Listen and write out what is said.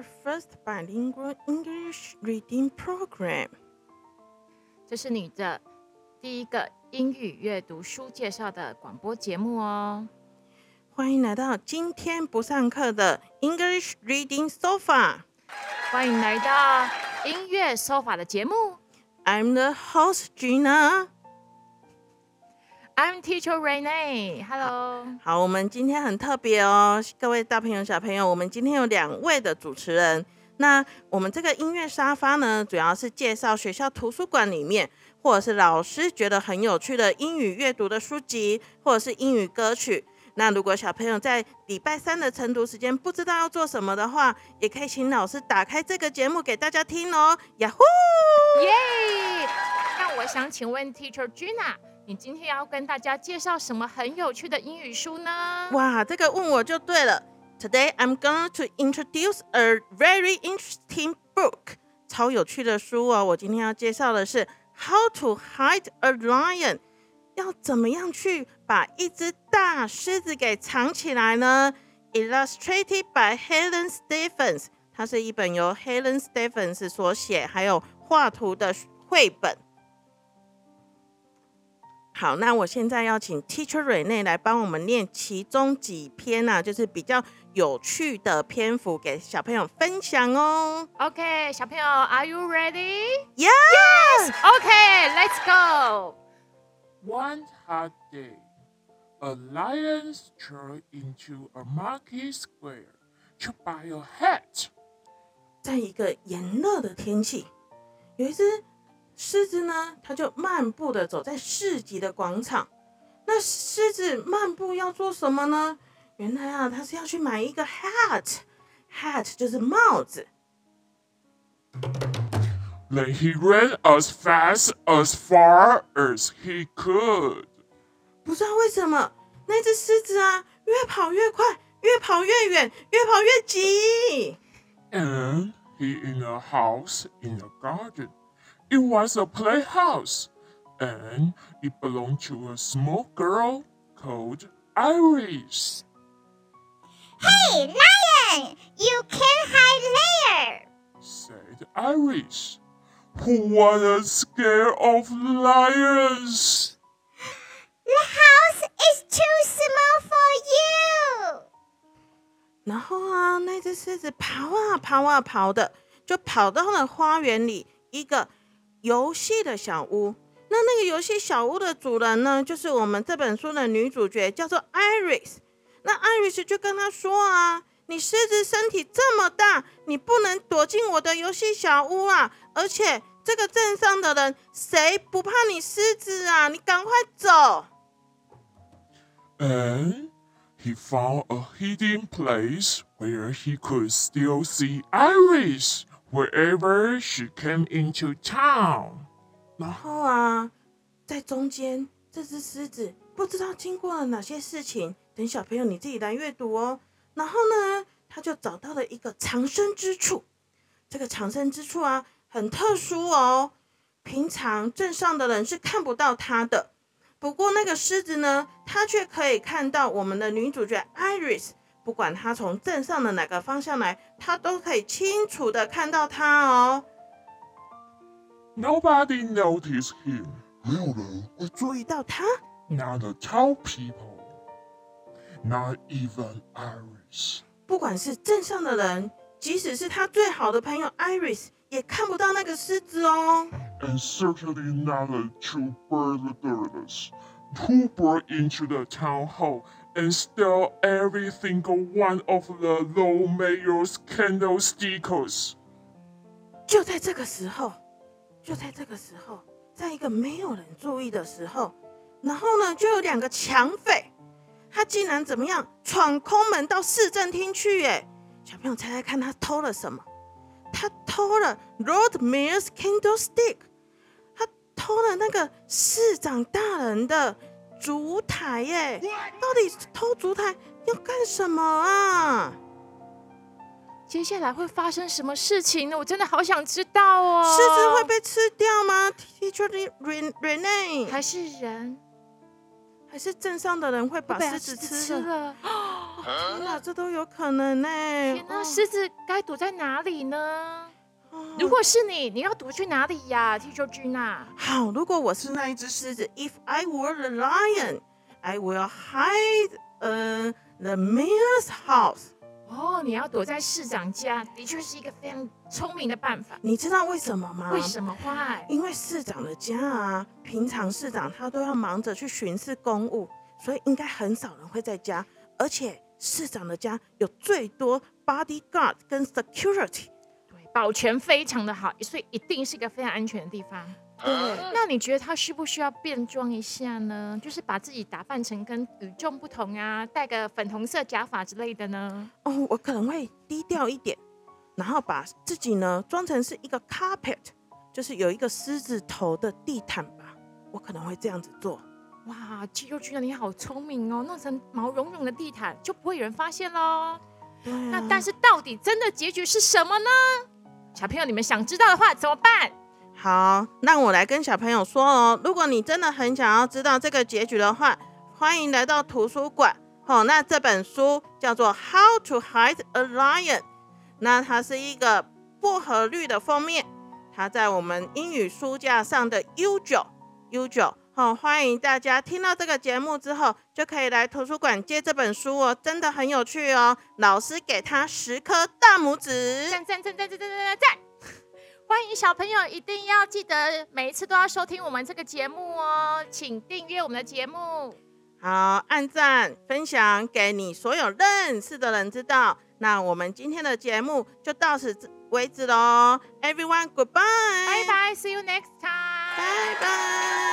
our first bilingual English reading program. 这是你的第一个英语阅读书介绍的广播节目哦。欢迎来到今天不上课的 English Reading Sofa。欢迎来到音乐 sofa 的节目。I'm the host Gina。I'm Teacher Renee。Hello。好，我们今天很特别哦，各位大朋友、小朋友，我们今天有两位的主持人。那我们这个音乐沙发呢，主要是介绍学校图书馆里面，或者是老师觉得很有趣的英语阅读的书籍，或者是英语歌曲。那如果小朋友在礼拜三的晨读时间不知道要做什么的话，也可以请老师打开这个节目给大家听哦。呀呼！耶！那我想请问 Teacher Gina，你今天要跟大家介绍什么很有趣的英语书呢？哇，这个问我就对了。Today I'm going to introduce a very interesting book，超有趣的书哦。我今天要介绍的是《How to Hide a Lion》，要怎么样去把一只大狮子给藏起来呢？Illustrated by Helen Stephens，它是一本由 Helen Stephens 所写，还有画图的绘本。好，那我现在要请 Teacher 瑞内来帮我们念其中几篇啊，就是比较有趣的篇幅给小朋友分享哦。OK，小朋友，Are you ready? Yes，Okay, let's go. One hot day, a lion strolled into a market square to buy a hat. 在一个炎热的天气，有一只狮子呢，它就漫步的走在市集的广场。那狮子漫步要做什么呢？原来啊，它是要去买一个 hat，hat 就是帽子。Then he ran as fast as far as he could. 不知道为什么那只狮子啊，越跑越快，越跑越远，越跑越急。And he in a house in a garden. It was a playhouse, and it belonged to a small girl called Iris. Hey, lion! You can't hide there! Said Iris, who was scared of lions. The house is too small for you! 然后啊，那只狮子跑啊跑啊跑的，就跑到了花园里一个 游戏的小屋。那那个游戏小屋的主人呢，就是我们这本书的女主角，叫做 Iris。那 Iris 就跟他说啊：“你狮子身体这么大，你不能躲进我的游戏小屋啊！而且这个镇上的人谁不怕你狮子啊？你赶快走！” And he found a hidden place where he could still see Iris wherever she came into town. 然后啊，在中间，这只狮子不知道经过了哪些事情，等小朋友你自己来阅读哦。然后呢，他就找到了一个藏身之处。这个藏身之处啊，很特殊哦，平常镇上的人是看不到它的。不过那个狮子呢，它却可以看到我们的女主角 Iris。不管他从镇上的哪个方向来，他都可以清楚的看到他哦。Nobody noticed him, 没有人会注意到他。not the town people, not even Iris. 不管是镇上的人，即使是他最好的朋友 Iris，也看不到那个狮子哦。and certainly not the two burglars who broke into the town hall and stole every single one of the Lord Mayor's candlesticks. 就在这个时候，就在这个时候，在一个没有人注意的时候，然后呢，就有两个抢匪，他竟然怎么样闯空门到市政厅去？耶！小朋友猜猜看，他偷了什么？他偷了 Lord Mayor's candlestick，他偷了那个市长大人的烛台耶！到底偷烛台要干什么啊？接下来会发生什么事情呢？我真的好想知道哦。狮子会被吃掉吗？Teacher Ren Renee，还是人还是镇上的人会把被狮子吃吃了？了？天哪，这都有可能呢！天哪，哦狮子该躲在哪里呢？哦如果是你，你要躲去哪里呀，Teacher Gina？好，如果我是那一只狮子，If I were the lion, I will hide in the mayor's house。哦，你要躲在市长家，的确是一个非常聪明的办法。你知道为什么吗？为什么坏？因为市长的家啊，平常市长他都要忙着去巡视公务，所以应该很少人会在家。而且市长的家有最多 bodyguard 跟 security。对，保全非常的好，所以一定是一个非常安全的地方。对，那你觉得他需不需要变装一下呢？就是把自己打扮成跟与众不同啊，戴个粉红色假发之类的呢？哦，我可能会低调一点，然后把自己呢装成是一个 carpet，就是有一个狮子头的地毯吧。我可能会这样子做。哇，肌肉居然你好聪明哦，弄成毛茸茸的地毯就不会有人发现喽。对、啊，那但是到底真的结局是什么呢？小朋友，你们想知道的话怎么办？好，那我来跟小朋友说哦，如果你真的很想要知道这个结局的话，欢迎来到图书馆。好、那这本书叫做《How to Hide a Lion》，那它是一个薄荷绿的封面，它在我们英语书架上的 U 九 U 九。好，欢迎大家听到这个节目之后，就可以来图书馆借这本书哦，真的很有趣哦。老师给他十颗大拇指。赞赞赞赞赞赞赞赞！欢迎小朋友一定要记得每一次都要收听我们这个节目哦，请订阅我们的节目。好，按赞、分享给你所有认识的人知道。那我们今天的节目就到此为止喽，Everyone goodbye，拜拜，See you next time。拜拜。